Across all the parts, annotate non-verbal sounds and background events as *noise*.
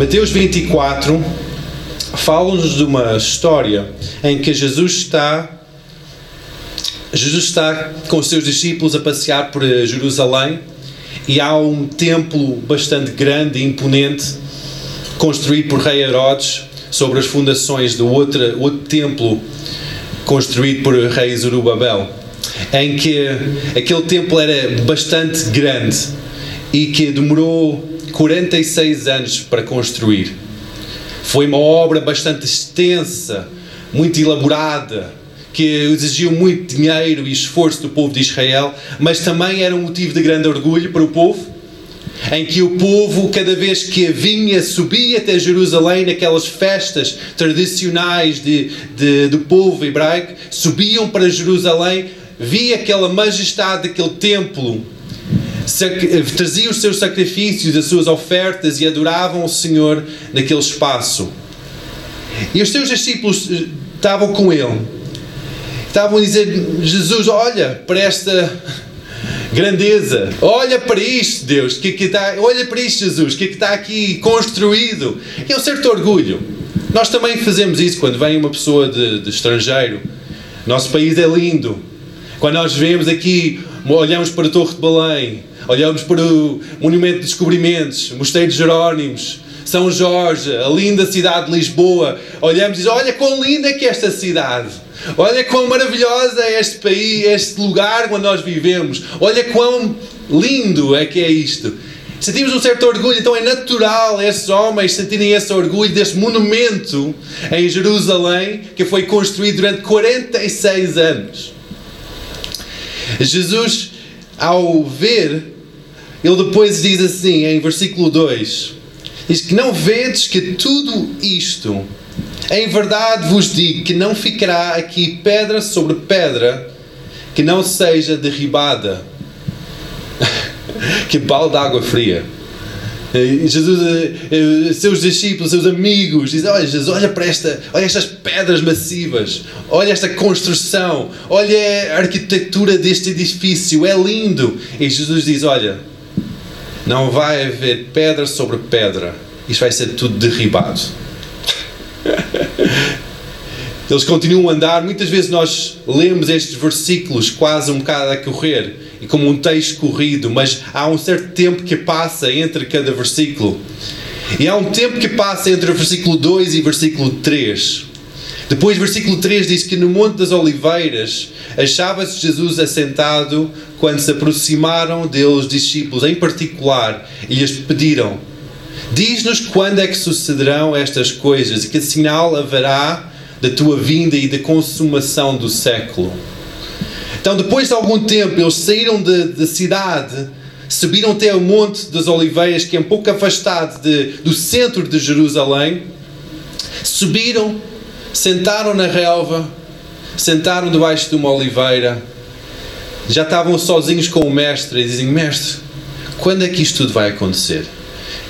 Mateus 24 fala-nos de uma história em que Jesus está Jesus está com os seus discípulos a passear por Jerusalém e há um templo bastante grande e imponente construído por rei Herodes sobre as fundações do outro, outro templo construído por rei Zorobabel em que aquele templo era bastante grande e que demorou 46 anos para construir. Foi uma obra bastante extensa, muito elaborada, que exigiu muito dinheiro e esforço do povo de Israel, mas também era um motivo de grande orgulho para o povo, em que o povo, cada vez que vinha, subia até Jerusalém, naquelas festas tradicionais de, de, do povo hebraico, subiam para Jerusalém, via aquela majestade daquele templo traziam os seus sacrifícios, as suas ofertas e adoravam o Senhor naquele espaço. E os seus discípulos eh, estavam com ele. Estavam a dizer: Jesus, olha para esta grandeza, olha para isto, Deus, que, que está, olha para isto, Jesus, que, que está aqui construído. É um certo orgulho. Nós também fazemos isso quando vem uma pessoa de, de estrangeiro. Nosso país é lindo. Quando nós vemos aqui, olhamos para a Torre de Belém, olhamos para o Monumento de Descobrimentos, Mosteiro de Jerónimos, São Jorge, a linda cidade de Lisboa. Olhamos e dizemos: Olha quão linda é que é esta cidade. Olha quão maravilhosa é este país, este lugar onde nós vivemos. Olha quão lindo é que é isto. Sentimos um certo orgulho, então é natural esses homens sentirem esse orgulho deste monumento em Jerusalém que foi construído durante 46 anos. Jesus, ao ver ele depois diz assim, em versículo 2: Diz que não vedes que tudo isto, em verdade vos digo, que não ficará aqui pedra sobre pedra que não seja derribada. *laughs* que balde de água fria. Jesus, eh, eh, seus discípulos, seus amigos, dizem: Olha, Jesus, olha para esta, olha estas pedras massivas, olha esta construção, olha a arquitetura deste edifício, é lindo. E Jesus diz: Olha, não vai haver pedra sobre pedra. Isto vai ser tudo derribado. *laughs* Eles continuam a andar. Muitas vezes nós lemos estes versículos quase um bocado a correr e como um texto corrido, mas há um certo tempo que passa entre cada versículo. E há um tempo que passa entre o versículo 2 e o versículo 3. Depois, versículo 3 diz que no Monte das Oliveiras achava-se Jesus assentado quando se aproximaram deles discípulos em particular e lhes pediram: Diz-nos quando é que sucederão estas coisas e que sinal haverá da tua vinda e da consumação do século. Então, depois de algum tempo, eles saíram da cidade, subiram até o Monte das Oliveiras, que é um pouco afastado de, do centro de Jerusalém, subiram sentaram na relva, sentaram debaixo de uma oliveira, já estavam sozinhos com o mestre e dizem: Mestre, quando é que isto tudo vai acontecer?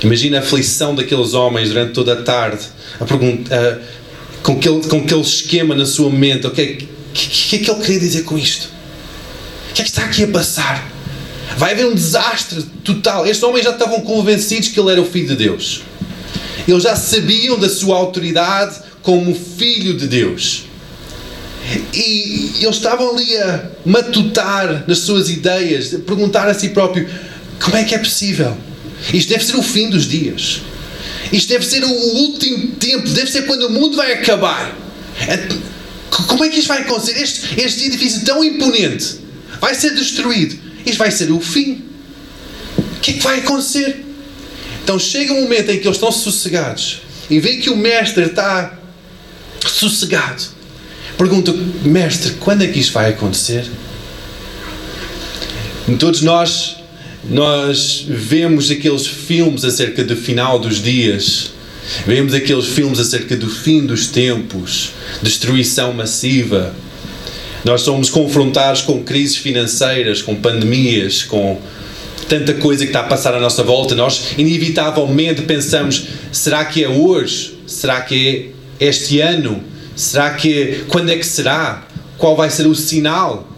Imagina a aflição daqueles homens durante toda a tarde, a pergunta, com, aquele, com aquele esquema na sua mente: o que, é, que, que é que ele queria dizer com isto? O que é que está aqui a passar? Vai haver um desastre total. Estes homens já estavam convencidos que ele era o Filho de Deus. Eles já sabiam da sua autoridade, como filho de Deus. E eles estavam ali a matutar nas suas ideias, a perguntar a si próprio: como é que é possível? Isto deve ser o fim dos dias. Isto deve ser o último tempo, deve ser quando o mundo vai acabar. É, como é que isto vai acontecer? Este, este edifício tão imponente vai ser destruído. Isto vai ser o fim. O que é que vai acontecer? Então chega um momento em que eles estão sossegados e veem que o mestre está sossegado. Pergunta, mestre, quando é que isto vai acontecer? Todos nós, nós vemos aqueles filmes acerca do final dos dias, vemos aqueles filmes acerca do fim dos tempos, destruição massiva. Nós somos confrontados com crises financeiras, com pandemias, com tanta coisa que está a passar à nossa volta. Nós, inevitavelmente, pensamos: será que é hoje? Será que é este ano? Será que quando é que será? Qual vai ser o sinal?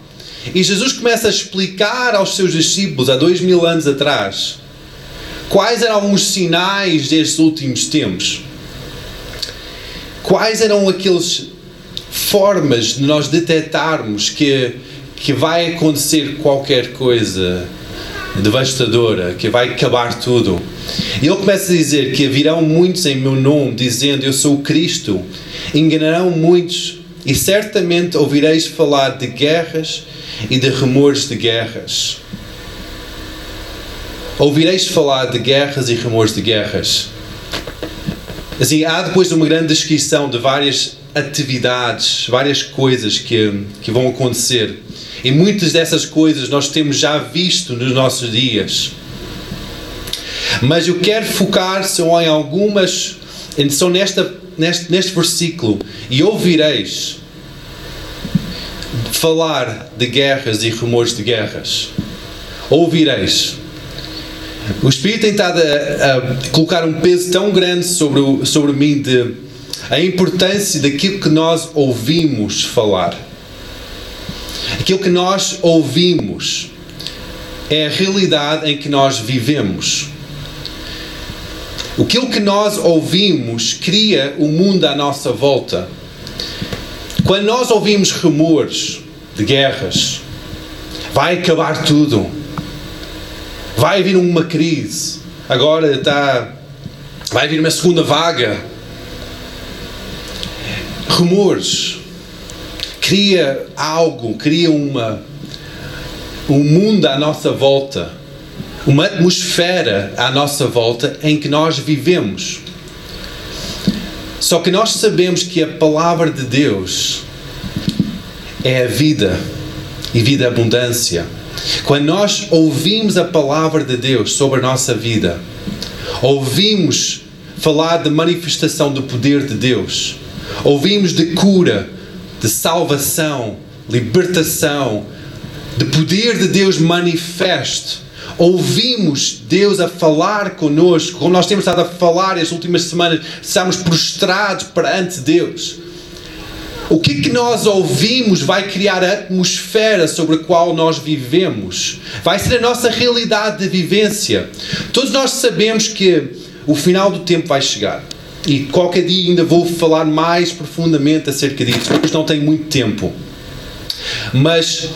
E Jesus começa a explicar aos seus discípulos há dois mil anos atrás Quais eram alguns sinais destes últimos tempos? Quais eram aquelas formas de nós detectarmos que, que vai acontecer qualquer coisa devastadora, que vai acabar tudo? E ele começa a dizer que virão muitos em meu nome, dizendo eu sou o Cristo, enganarão muitos, e certamente ouvireis falar de guerras e de rumores de guerras. Ouvireis falar de guerras e rumores de guerras. Assim, há depois uma grande descrição de várias atividades, várias coisas que, que vão acontecer. E muitas dessas coisas nós temos já visto nos nossos dias. Mas eu quero focar só em algumas, só nesta, neste, neste versículo. E ouvireis falar de guerras e rumores de guerras. Ouvireis. O Espírito tem estado a, a, colocar um peso tão grande sobre, o, sobre mim de a importância daquilo que nós ouvimos falar. Aquilo que nós ouvimos é a realidade em que nós vivemos. Aquilo que nós ouvimos cria o mundo à nossa volta. Quando nós ouvimos rumores de guerras, vai acabar tudo, vai vir uma crise, agora está, vai vir uma segunda vaga. Rumores cria algo, cria uma um mundo à nossa volta uma atmosfera à nossa volta em que nós vivemos. Só que nós sabemos que a palavra de Deus é a vida e vida abundância. Quando nós ouvimos a palavra de Deus sobre a nossa vida, ouvimos falar de manifestação do poder de Deus, ouvimos de cura, de salvação, libertação, de poder de Deus manifesto ouvimos Deus a falar conosco, como nós temos estado a falar estas últimas semanas, estamos prostrados perante Deus. O que que nós ouvimos vai criar a atmosfera sobre a qual nós vivemos. Vai ser a nossa realidade de vivência. Todos nós sabemos que o final do tempo vai chegar. E qualquer dia ainda vou falar mais profundamente acerca disso, porque não tenho muito tempo. Mas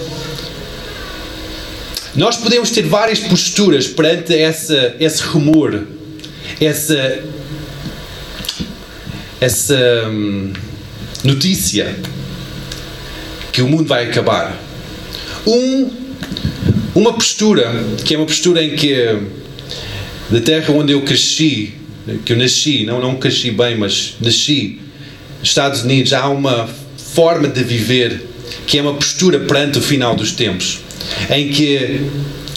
nós podemos ter várias posturas perante essa, esse rumor, essa, essa hum, notícia que o mundo vai acabar. Um, uma postura, que é uma postura em que da terra onde eu cresci, que eu nasci, não, não cresci bem, mas nasci, Estados Unidos, há uma forma de viver que é uma postura perante o final dos tempos em que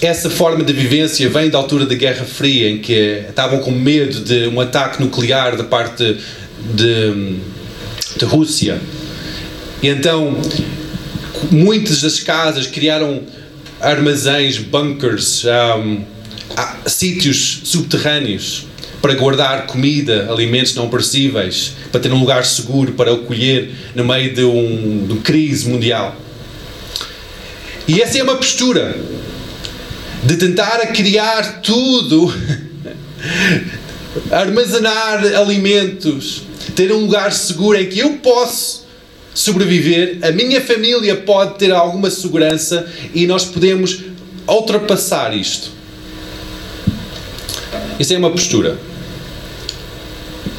essa forma de vivência vem da altura da Guerra Fria, em que estavam com medo de um ataque nuclear da parte de, de Rússia. E então, muitas das casas criaram armazéns, bunkers, um, sítios subterrâneos para guardar comida, alimentos não perecíveis, para ter um lugar seguro para acolher no meio de, um, de uma crise mundial. E essa é uma postura de tentar criar tudo, *laughs* armazenar alimentos, ter um lugar seguro em que eu posso sobreviver, a minha família pode ter alguma segurança e nós podemos ultrapassar isto. Isso é uma postura.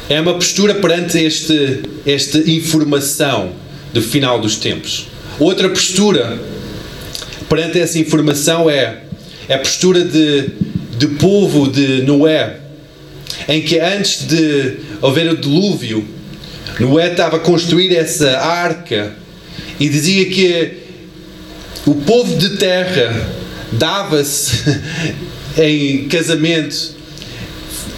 É uma postura perante este, esta informação do final dos tempos. Outra postura perante essa informação é, é a postura de, de povo de Noé, em que antes de haver o dilúvio, Noé estava a construir essa arca e dizia que o povo de terra dava-se *laughs* em casamento,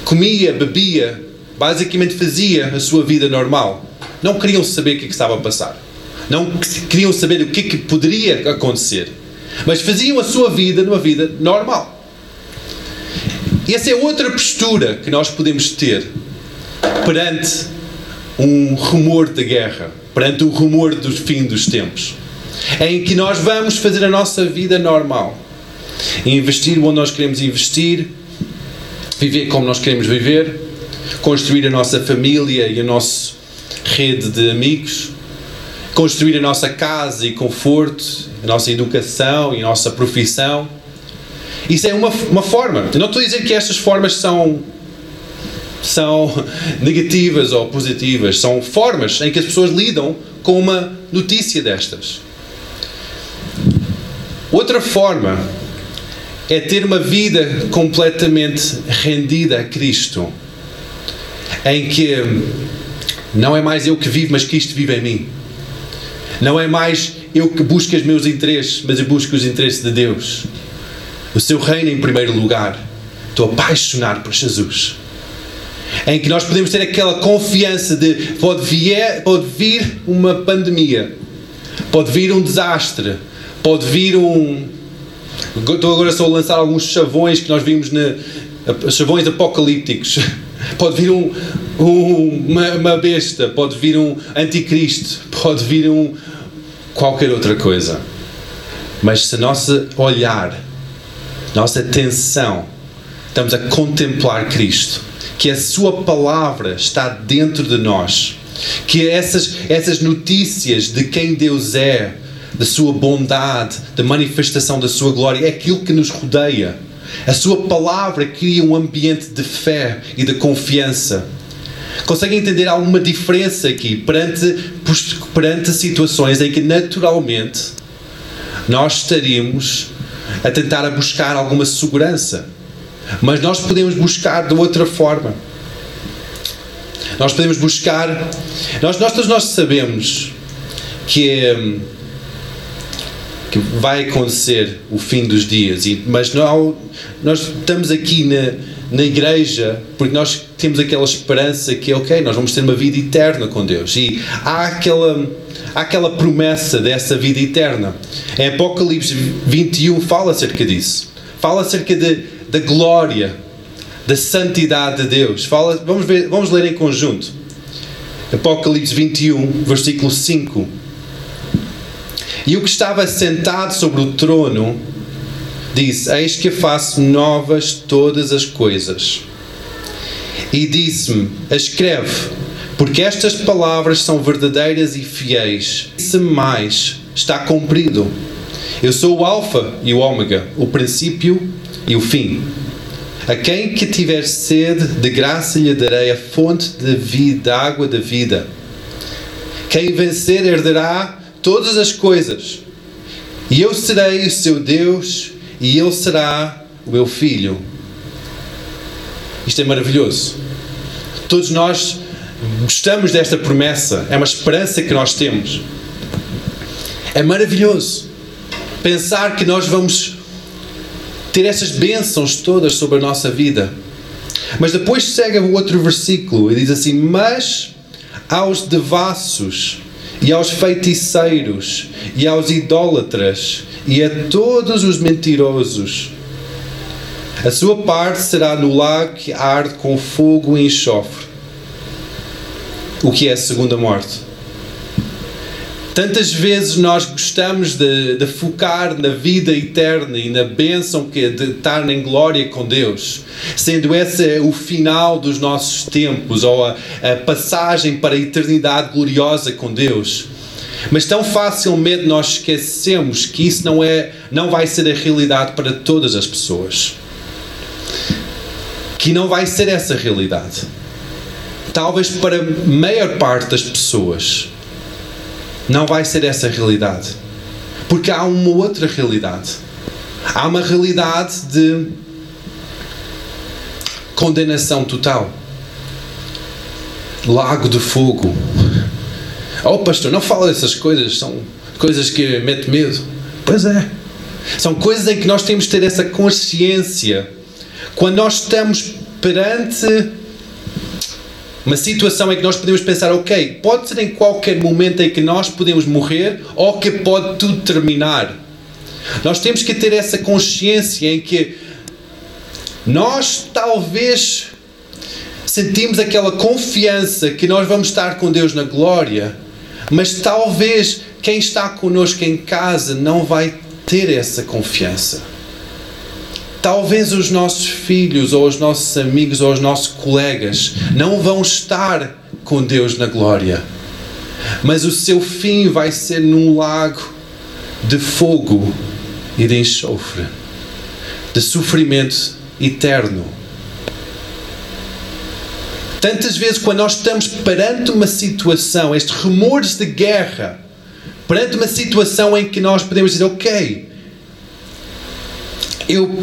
comia, bebia, basicamente fazia a sua vida normal. Não queriam saber o que, é que estava a passar. Não queriam saber o que, é que poderia acontecer. Mas faziam a sua vida numa vida normal. Essa é outra postura que nós podemos ter perante um rumor de guerra, perante o rumor do fim dos tempos, em que nós vamos fazer a nossa vida normal, investir onde nós queremos investir, viver como nós queremos viver, construir a nossa família e a nossa rede de amigos, construir a nossa casa e conforto, a nossa educação e a nossa profissão. Isso é uma, uma forma. Eu não estou a dizer que estas formas são são *laughs* negativas ou positivas, são formas em que as pessoas lidam com uma notícia destas. Outra forma é ter uma vida completamente rendida a Cristo, em que não é mais eu que vivo, mas Cristo vive em mim. Não é mais eu que busco os meus interesses, mas eu busco os interesses de Deus. O seu reino em primeiro lugar. Estou apaixonado por Jesus em que nós podemos ter aquela confiança de pode, vier, pode vir uma pandemia, pode vir um desastre, pode vir um. Estou agora só a lançar alguns chavões que nós vimos na. chavões apocalípticos. *laughs* Pode vir um, um, uma, uma besta, pode vir um anticristo, pode vir um. qualquer outra coisa. Mas se nosso olhar, nossa atenção, estamos a contemplar Cristo que a Sua palavra está dentro de nós, que essas, essas notícias de quem Deus é, da Sua bondade, da manifestação da Sua glória, é aquilo que nos rodeia. A Sua palavra cria um ambiente de fé e de confiança. Conseguem entender alguma diferença aqui perante, perante situações em que naturalmente nós estaríamos a tentar a buscar alguma segurança? Mas nós podemos buscar de outra forma. Nós podemos buscar. Nós, nós todos nós sabemos que, é, que vai acontecer o fim dos dias, mas não, nós estamos aqui na, na igreja porque nós temos aquela esperança que, ok, nós vamos ter uma vida eterna com Deus. E há aquela, há aquela promessa dessa vida eterna. Em Apocalipse 21 fala acerca disso. Fala acerca de da glória, da santidade de Deus. Fala, vamos, ver, vamos ler em conjunto. Apocalipse 21, versículo 5. E o que estava sentado sobre o trono disse: Eis que faço novas todas as coisas. E disse-me: Escreve, porque estas palavras são verdadeiras e fiéis. Se mais está cumprido. Eu sou o Alfa e o Ômega, o princípio e o fim. A quem que tiver sede, de graça lhe darei a fonte de vida, água da vida. Quem vencer herdará todas as coisas. E eu serei o seu Deus, e ele será o meu filho. Isto é maravilhoso. Todos nós gostamos desta promessa, é uma esperança que nós temos. É maravilhoso pensar que nós vamos ter essas bênçãos todas sobre a nossa vida. Mas depois segue o outro versículo e diz assim: Mas aos devassos, e aos feiticeiros, e aos idólatras, e a todos os mentirosos, a sua parte será no lago que arde com fogo e enxofre. O que é a segunda morte? Tantas vezes nós gostamos de, de, focar na vida eterna e na bênção que é de estar em glória com Deus, sendo esse o final dos nossos tempos ou a, a passagem para a eternidade gloriosa com Deus. Mas tão facilmente nós esquecemos que isso não é, não vai ser a realidade para todas as pessoas. Que não vai ser essa realidade. Talvez para a maior parte das pessoas não vai ser essa realidade. Porque há uma outra realidade. Há uma realidade de condenação total. Lago de fogo. Oh, pastor, não fala dessas coisas, são coisas que metem medo. Pois é. São coisas em que nós temos de ter essa consciência. Quando nós estamos perante uma situação em que nós podemos pensar, ok, pode ser em qualquer momento em que nós podemos morrer ou que pode tudo terminar. Nós temos que ter essa consciência em que nós talvez sentimos aquela confiança que nós vamos estar com Deus na glória, mas talvez quem está conosco em casa não vai ter essa confiança. Talvez os nossos filhos, ou os nossos amigos, ou os nossos colegas não vão estar com Deus na glória, mas o seu fim vai ser num lago de fogo e de enxofre, de sofrimento eterno. Tantas vezes, quando nós estamos perante uma situação, estes rumores de guerra, perante uma situação em que nós podemos dizer, ok, eu,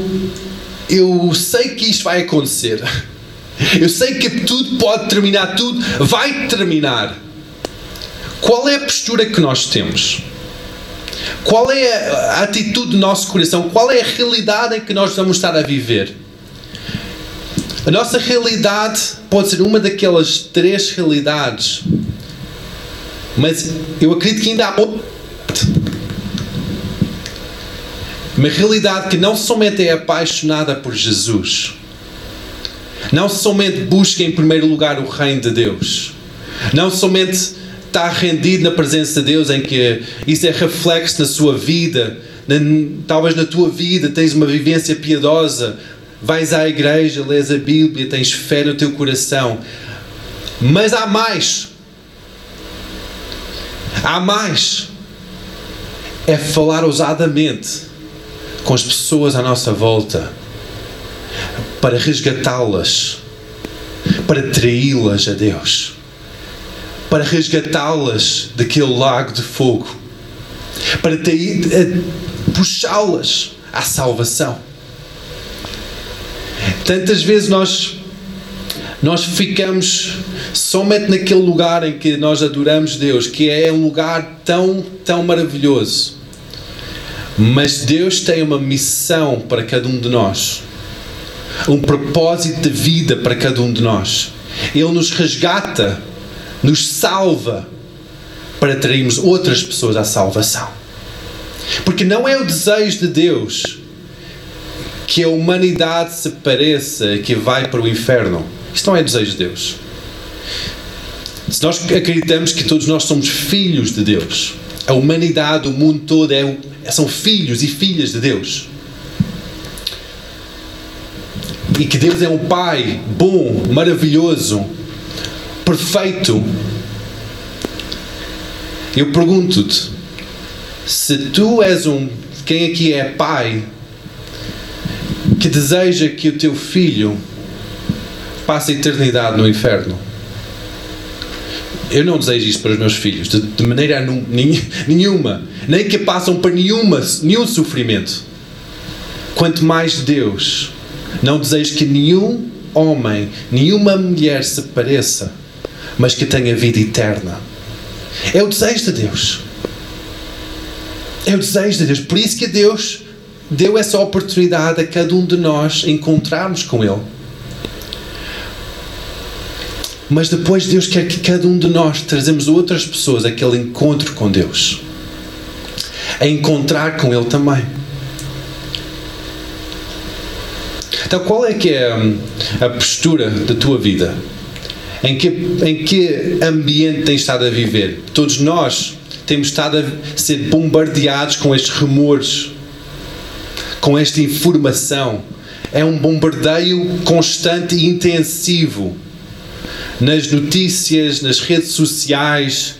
eu sei que isto vai acontecer, eu sei que tudo pode terminar, tudo vai terminar. Qual é a postura que nós temos? Qual é a atitude do nosso coração? Qual é a realidade em que nós vamos estar a viver? A nossa realidade pode ser uma daquelas três realidades, mas eu acredito que ainda há outra. Uma realidade que não somente é apaixonada por Jesus, não somente busca em primeiro lugar o reino de Deus, não somente está rendido na presença de Deus, em que isso é reflexo na sua vida, na, talvez na tua vida tens uma vivência piedosa, vais à igreja, lês a Bíblia, tens fé no teu coração. Mas há mais. Há mais. É falar ousadamente com as pessoas à nossa volta para resgatá-las, para traí-las a Deus, para resgatá-las daquele lago de fogo, para puxá-las à salvação. Tantas vezes nós nós ficamos somente naquele lugar em que nós adoramos Deus, que é um lugar tão, tão maravilhoso. Mas Deus tem uma missão para cada um de nós, um propósito de vida para cada um de nós. Ele nos resgata, nos salva para trairmos outras pessoas à salvação. Porque não é o desejo de Deus que a humanidade se pareça que vai para o inferno. Isto não é desejo de Deus. Se nós acreditamos que todos nós somos filhos de Deus, a humanidade, o mundo todo é, são filhos e filhas de Deus. E que Deus é um Pai bom, maravilhoso, perfeito. Eu pergunto-te: se tu és um. Quem aqui é pai que deseja que o teu filho passe a eternidade no inferno. Eu não desejo isso para os meus filhos, de, de maneira nenhuma. Nem que passam por nenhuma, nenhum sofrimento. Quanto mais Deus, não desejo que nenhum homem, nenhuma mulher se pareça, mas que tenha vida eterna. É o desejo de Deus. É o desejo de Deus. Por isso que Deus deu essa oportunidade a cada um de nós encontrarmos com Ele. Mas depois Deus quer que cada um de nós trazemos outras pessoas aquele encontro com Deus. A encontrar com Ele também. Então qual é que é hum, a postura da tua vida? Em que, em que ambiente tens estado a viver? Todos nós temos estado a ser bombardeados com estes rumores com esta informação. É um bombardeio constante e intensivo nas notícias, nas redes sociais,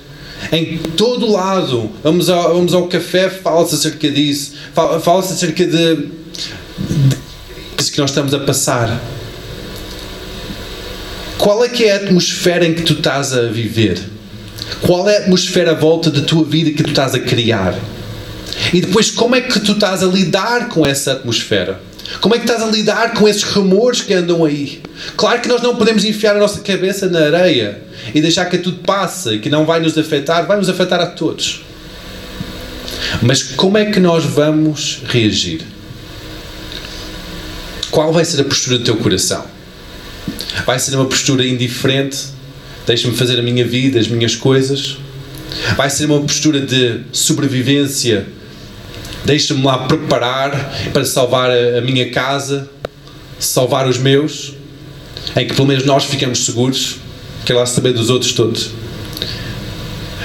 em todo lado. Vamos ao, vamos ao café, fala-se acerca disso, fala-se acerca de, de que nós estamos a passar. Qual é que é a atmosfera em que tu estás a viver? Qual é a atmosfera à volta da tua vida que tu estás a criar? E depois, como é que tu estás a lidar com essa atmosfera? Como é que estás a lidar com esses rumores que andam aí? Claro que nós não podemos enfiar a nossa cabeça na areia e deixar que tudo passe que não vai nos afetar, vai nos afetar a todos. Mas como é que nós vamos reagir? Qual vai ser a postura do teu coração? Vai ser uma postura indiferente? Deixa-me fazer a minha vida, as minhas coisas? Vai ser uma postura de sobrevivência deixa-me lá preparar para salvar a, minha casa, salvar os meus, em que pelo menos nós ficamos seguros, quer lá saber dos outros todos.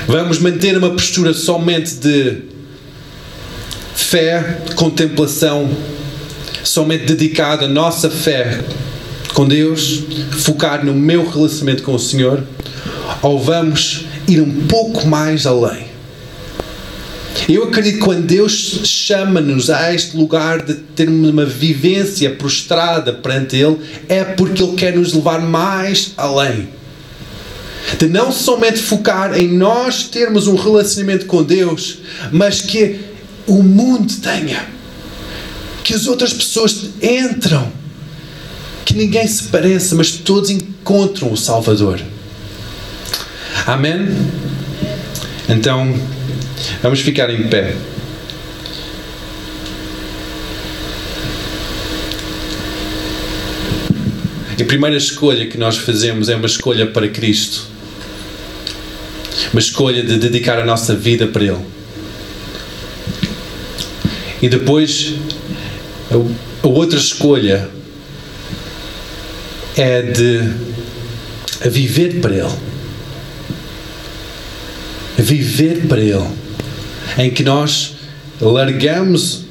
Vamos manter uma postura somente de fé, contemplação, somente dedicado à nossa fé com Deus, focar no meu relacionamento com o Senhor, ou vamos ir um pouco mais além? Eu acredito que quando Deus chama-nos a este lugar de termos uma vivência prostrada perante Ele, é porque Ele quer nos levar mais além. De não somente focar em nós termos um relacionamento com Deus, mas que o mundo tenha. Que as outras pessoas entram. Que ninguém se pareça, mas todos encontram o Salvador. Amém? Então, vamos ficar em pé. A primeira escolha que nós fazemos é uma escolha para Cristo. Uma escolha de dedicar a nossa vida para Ele. E depois, a outra escolha é de viver para Ele. Viver para Ele. Em que nós largamos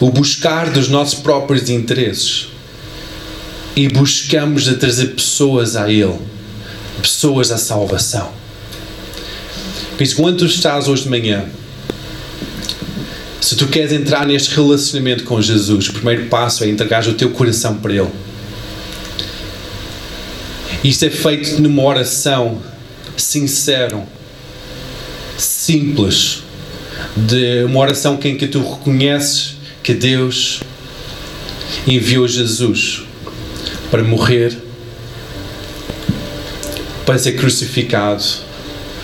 o buscar dos nossos próprios interesses e buscamos a trazer pessoas a Ele, pessoas à salvação. Por isso, quando tu estás hoje de manhã, se tu queres entrar neste relacionamento com Jesus, o primeiro passo é entregar o teu coração para Ele. Isto é feito numa oração sincera, simples, de uma oração em que tu reconheces que Deus enviou Jesus para morrer, para ser crucificado,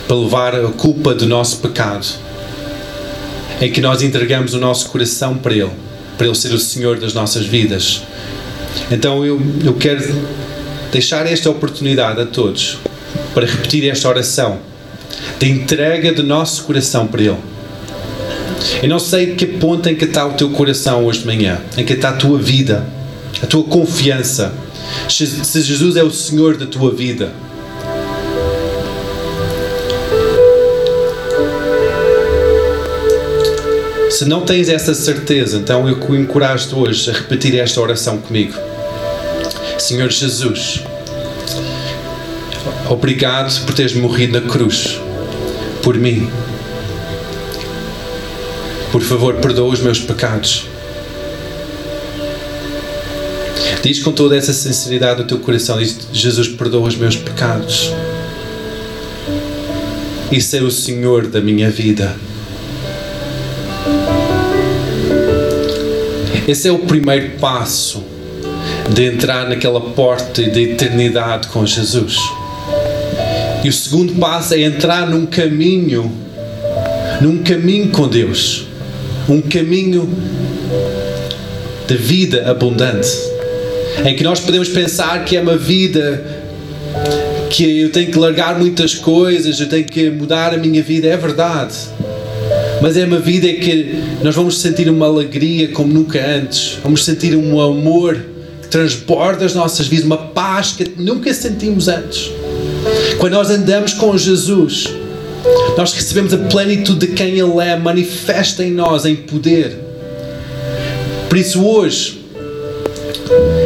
para levar a culpa do nosso pecado, em que nós entregamos o nosso coração para Ele, para Ele ser o Senhor das nossas vidas. Então eu, eu quero deixar esta oportunidade a todos para repetir esta oração de entrega do nosso coração para Ele. Eu não sei que ponto em que está o teu coração hoje de manhã, em que está a tua vida, a tua confiança. Se Jesus é o Senhor da tua vida. Se não tens essa certeza, então eu te encorajo hoje a repetir esta oração comigo. Senhor Jesus, obrigado por teres morrido na cruz por mim. Por favor, perdoa os meus pecados. Diz com toda essa sinceridade o teu coração: diz, Jesus, perdoa os meus pecados. E ser o Senhor da minha vida. Esse é o primeiro passo de entrar naquela porta de eternidade com Jesus. E o segundo passo é entrar num caminho, num caminho com Deus, um caminho de vida abundante, em que nós podemos pensar que é uma vida que eu tenho que largar muitas coisas, eu tenho que mudar a minha vida, é verdade. Mas é uma vida que nós vamos sentir uma alegria como nunca antes, vamos sentir um amor que transborda as nossas vidas, uma paz que nunca sentimos antes. Quando nós andamos com Jesus, nós recebemos a plenitude de quem Ele é, manifesta em nós em poder. Por isso, hoje,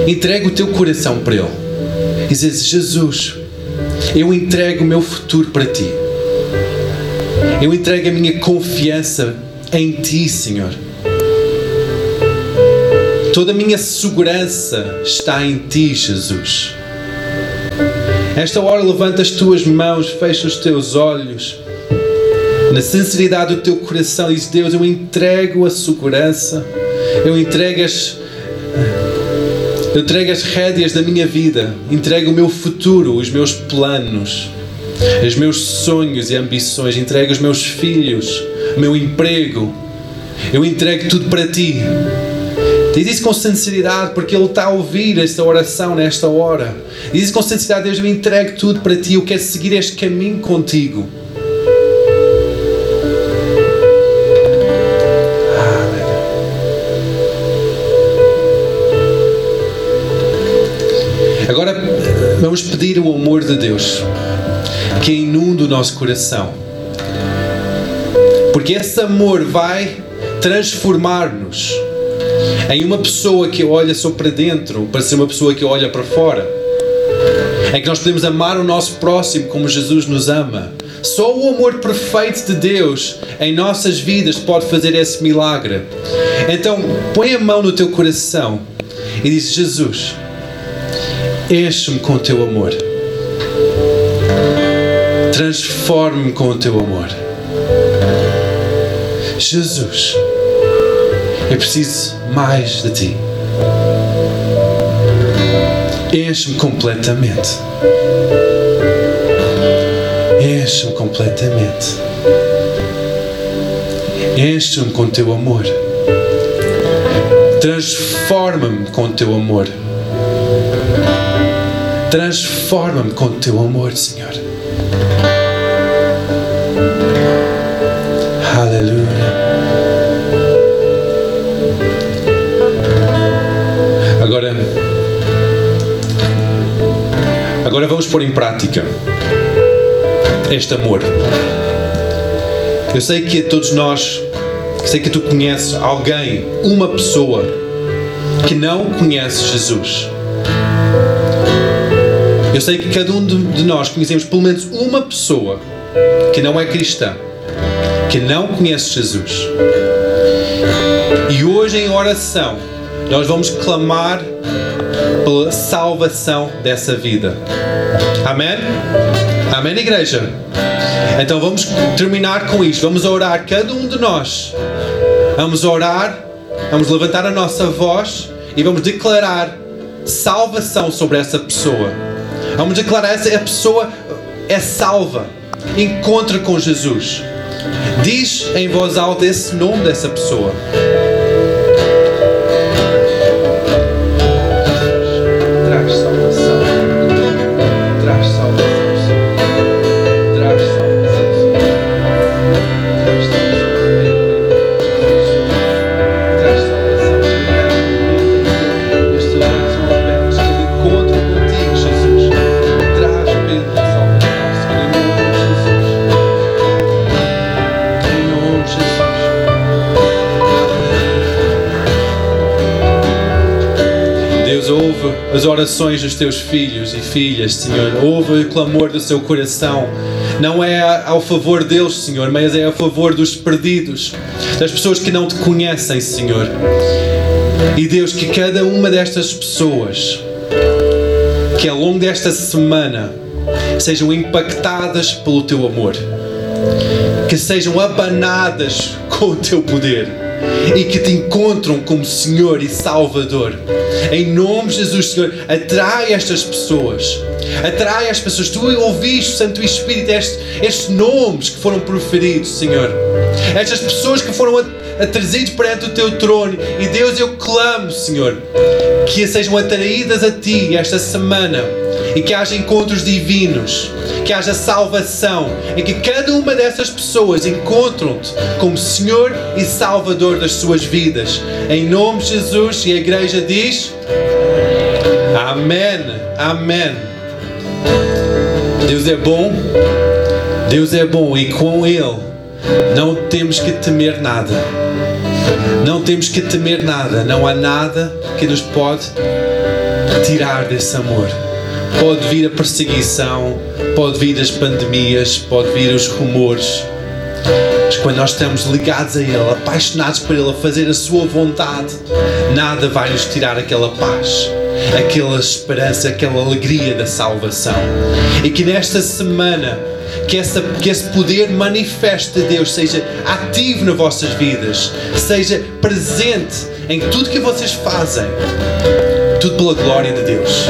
entrega o teu coração para Ele e dizes: Jesus, eu entrego o meu futuro para Ti. Eu entrego a minha confiança em Ti, Senhor. Toda a minha segurança está em Ti, Jesus. Esta hora levanta as tuas mãos, fecha os teus olhos. Na sinceridade do teu coração, diz Deus: Eu entrego a segurança, eu entrego as, eu entrego as rédeas da minha vida, entrego o meu futuro, os meus planos, os meus sonhos e ambições, entrego os meus filhos, o meu emprego. Eu entrego tudo para ti. Diz isso com sinceridade, porque Ele está a ouvir esta oração nesta hora. Diz isso com sinceridade, Deus, eu entrego tudo para Ti, eu quero seguir este caminho contigo. Agora vamos pedir o amor de Deus que inunda o nosso coração. Porque esse amor vai transformar-nos em uma pessoa que olha só para dentro para ser uma pessoa que olha para fora. É que nós podemos amar o nosso próximo como Jesus nos ama. Só o amor perfeito de Deus em nossas vidas pode fazer esse milagre. Então, põe a mão no teu coração e diz: Jesus, enche-me com o teu amor. Transforme-me com o teu amor. Jesus, eu preciso mais de ti. Enche-me completamente. Enche-me completamente. Enche-me com teu amor. Transforma-me com teu amor. Transforma-me com teu amor, Senhor. Pôr em prática este amor. Eu sei que todos nós, sei que tu conheces alguém, uma pessoa que não conhece Jesus. Eu sei que cada um de nós conhecemos pelo menos uma pessoa que não é cristã, que não conhece Jesus. E hoje, em oração, nós vamos clamar pela salvação dessa vida. Amém? Amém, igreja? Então vamos terminar com isto. Vamos orar, cada um de nós. Vamos orar, vamos levantar a nossa voz e vamos declarar salvação sobre essa pessoa. Vamos declarar essa a pessoa é salva. Encontra com Jesus. Diz em voz alta esse nome dessa pessoa. As orações dos teus filhos e filhas, Senhor. Ouve o clamor do seu coração. Não é ao favor deles, Senhor, mas é a favor dos perdidos, das pessoas que não te conhecem, Senhor. E Deus, que cada uma destas pessoas, que ao longo desta semana, sejam impactadas pelo teu amor, que sejam abanadas com o teu poder e que te encontram como Senhor e Salvador. Em nome de Jesus, Senhor, atrai estas pessoas. Atrai as pessoas. Tu ouviste, Santo Espírito, estes, estes nomes que foram proferidos, Senhor. Estas pessoas que foram trazidas perante o teu trono. E Deus, eu clamo, Senhor, que sejam atraídas a ti esta semana e que haja encontros divinos, que haja salvação, e que cada uma dessas pessoas encontram-te como Senhor e Salvador das suas vidas. Em nome de Jesus, e a igreja diz: Amém. Amém. Deus é bom, Deus é bom, e com Ele não temos que temer nada. Não temos que temer nada, não há nada que nos pode tirar desse amor. Pode vir a perseguição, pode vir as pandemias, pode vir os rumores. Mas quando nós estamos ligados a Ele, apaixonados por Ele, a fazer a Sua vontade, nada vai nos tirar aquela paz, aquela esperança, aquela alegria da salvação. E que nesta semana, que, essa, que esse poder manifeste de Deus seja ativo nas vossas vidas, seja presente em tudo que vocês fazem, tudo pela glória de Deus.